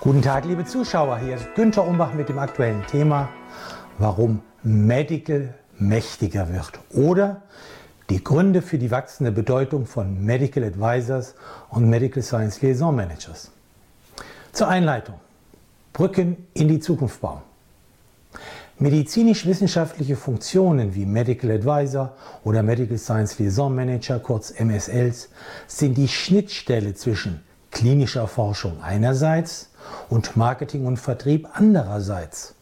Guten Tag, liebe Zuschauer. Hier ist Günther Umbach mit dem aktuellen Thema, warum Medical mächtiger wird oder die Gründe für die wachsende Bedeutung von Medical Advisors und Medical Science Liaison Managers. Zur Einleitung. Brücken in die Zukunft bauen. Medizinisch-wissenschaftliche Funktionen wie Medical Advisor oder Medical Science Liaison Manager, kurz MSLs, sind die Schnittstelle zwischen klinischer Forschung einerseits und Marketing und Vertrieb andererseits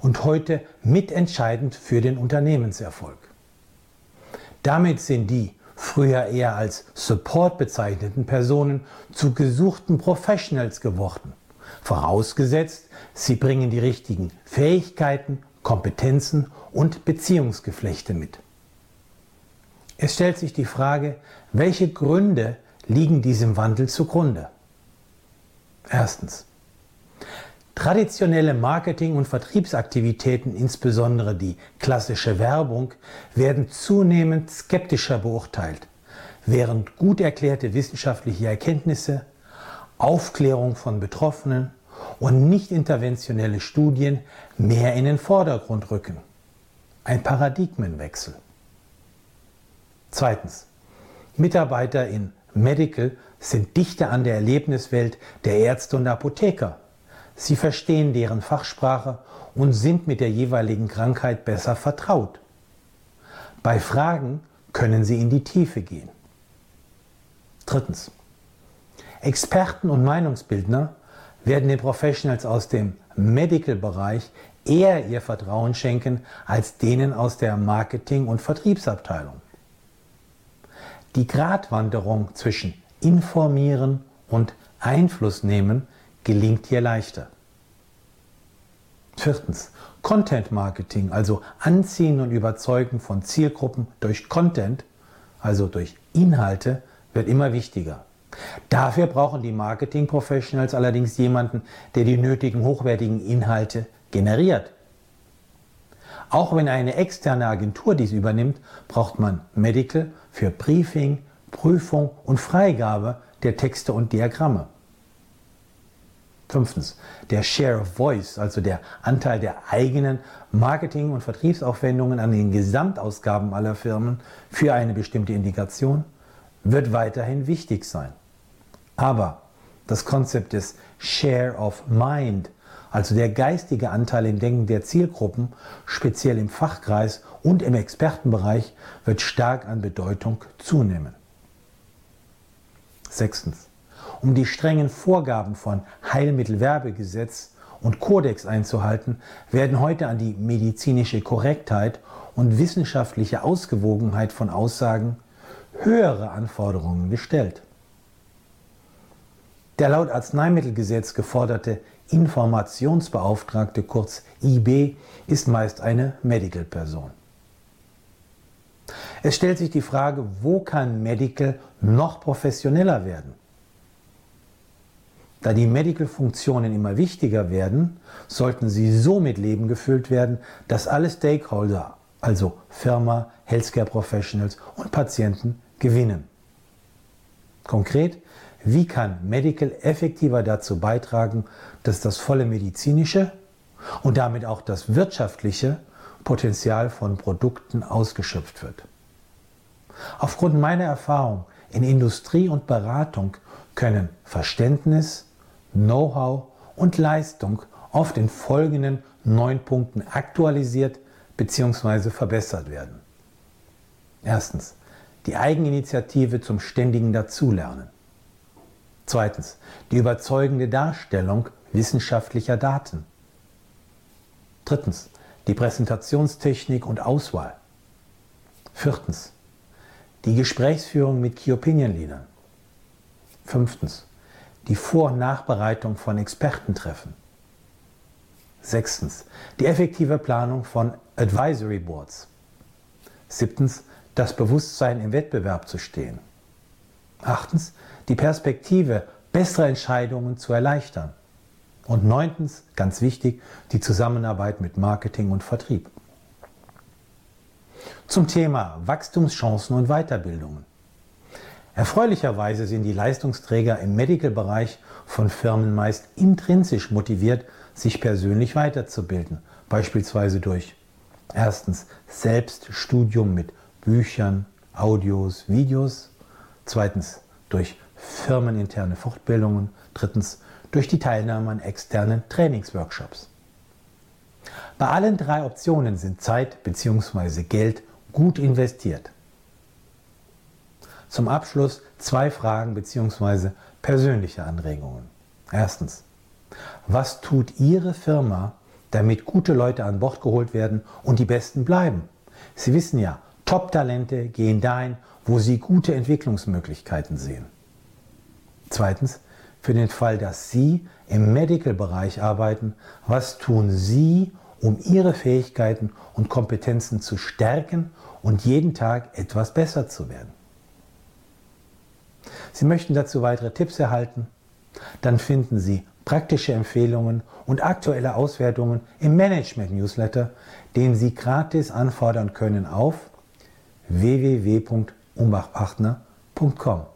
und heute mitentscheidend für den Unternehmenserfolg. Damit sind die früher eher als Support bezeichneten Personen zu gesuchten Professionals geworden. Vorausgesetzt, sie bringen die richtigen Fähigkeiten, Kompetenzen und Beziehungsgeflechte mit. Es stellt sich die Frage, welche Gründe liegen diesem Wandel zugrunde? Erstens. Traditionelle Marketing- und Vertriebsaktivitäten, insbesondere die klassische Werbung, werden zunehmend skeptischer beurteilt, während gut erklärte wissenschaftliche Erkenntnisse, Aufklärung von Betroffenen und nicht interventionelle Studien mehr in den Vordergrund rücken. Ein Paradigmenwechsel. Zweitens. Mitarbeiter in Medical sind dichter an der Erlebniswelt der Ärzte und Apotheker Sie verstehen deren Fachsprache und sind mit der jeweiligen Krankheit besser vertraut. Bei Fragen können sie in die Tiefe gehen. Drittens. Experten und Meinungsbildner werden den Professionals aus dem Medical-Bereich eher ihr Vertrauen schenken als denen aus der Marketing- und Vertriebsabteilung. Die Gratwanderung zwischen informieren und Einfluss nehmen gelingt hier leichter. Viertens, Content Marketing, also Anziehen und Überzeugen von Zielgruppen durch Content, also durch Inhalte, wird immer wichtiger. Dafür brauchen die Marketing Professionals allerdings jemanden, der die nötigen hochwertigen Inhalte generiert. Auch wenn eine externe Agentur dies übernimmt, braucht man Medical für Briefing, Prüfung und Freigabe der Texte und Diagramme. Fünftens, der Share of Voice, also der Anteil der eigenen Marketing- und Vertriebsaufwendungen an den Gesamtausgaben aller Firmen für eine bestimmte Indikation, wird weiterhin wichtig sein. Aber das Konzept des Share of Mind, also der geistige Anteil im Denken der Zielgruppen, speziell im Fachkreis und im Expertenbereich, wird stark an Bedeutung zunehmen. Sechstens um die strengen Vorgaben von Heilmittelwerbegesetz und Kodex einzuhalten, werden heute an die medizinische Korrektheit und wissenschaftliche Ausgewogenheit von Aussagen höhere Anforderungen gestellt. Der laut Arzneimittelgesetz geforderte Informationsbeauftragte, kurz IB, ist meist eine Medical-Person. Es stellt sich die Frage, wo kann Medical noch professioneller werden? Da die Medical-Funktionen immer wichtiger werden, sollten sie so mit Leben gefüllt werden, dass alle Stakeholder, also Firma, Healthcare Professionals und Patienten, gewinnen. Konkret, wie kann Medical effektiver dazu beitragen, dass das volle medizinische und damit auch das wirtschaftliche Potenzial von Produkten ausgeschöpft wird? Aufgrund meiner Erfahrung in Industrie und Beratung können Verständnis, Know-how und Leistung oft in folgenden neun Punkten aktualisiert bzw. verbessert werden. Erstens, die Eigeninitiative zum ständigen Dazulernen. Zweitens, die überzeugende Darstellung wissenschaftlicher Daten. Drittens, die Präsentationstechnik und Auswahl. Viertens, die Gesprächsführung mit Key Opinion Leadern. Fünftens, die Vor- und Nachbereitung von Expertentreffen. Sechstens, die effektive Planung von Advisory Boards. Siebtens, das Bewusstsein im Wettbewerb zu stehen. Achtens, die Perspektive, bessere Entscheidungen zu erleichtern. Und neuntens, ganz wichtig, die Zusammenarbeit mit Marketing und Vertrieb. Zum Thema Wachstumschancen und Weiterbildungen. Erfreulicherweise sind die Leistungsträger im Medical-Bereich von Firmen meist intrinsisch motiviert, sich persönlich weiterzubilden, beispielsweise durch erstens Selbststudium mit Büchern, Audios, Videos, zweitens durch firmeninterne Fortbildungen, drittens durch die Teilnahme an externen Trainingsworkshops. Bei allen drei Optionen sind Zeit bzw. Geld gut investiert. Zum Abschluss zwei Fragen bzw. persönliche Anregungen. Erstens, was tut Ihre Firma, damit gute Leute an Bord geholt werden und die Besten bleiben? Sie wissen ja, Top-Talente gehen dahin, wo sie gute Entwicklungsmöglichkeiten sehen. Zweitens, für den Fall, dass Sie im Medical-Bereich arbeiten, was tun Sie, um Ihre Fähigkeiten und Kompetenzen zu stärken und jeden Tag etwas besser zu werden? Sie möchten dazu weitere Tipps erhalten? Dann finden Sie praktische Empfehlungen und aktuelle Auswertungen im Management-Newsletter, den Sie gratis anfordern können auf www.umbachpartner.com.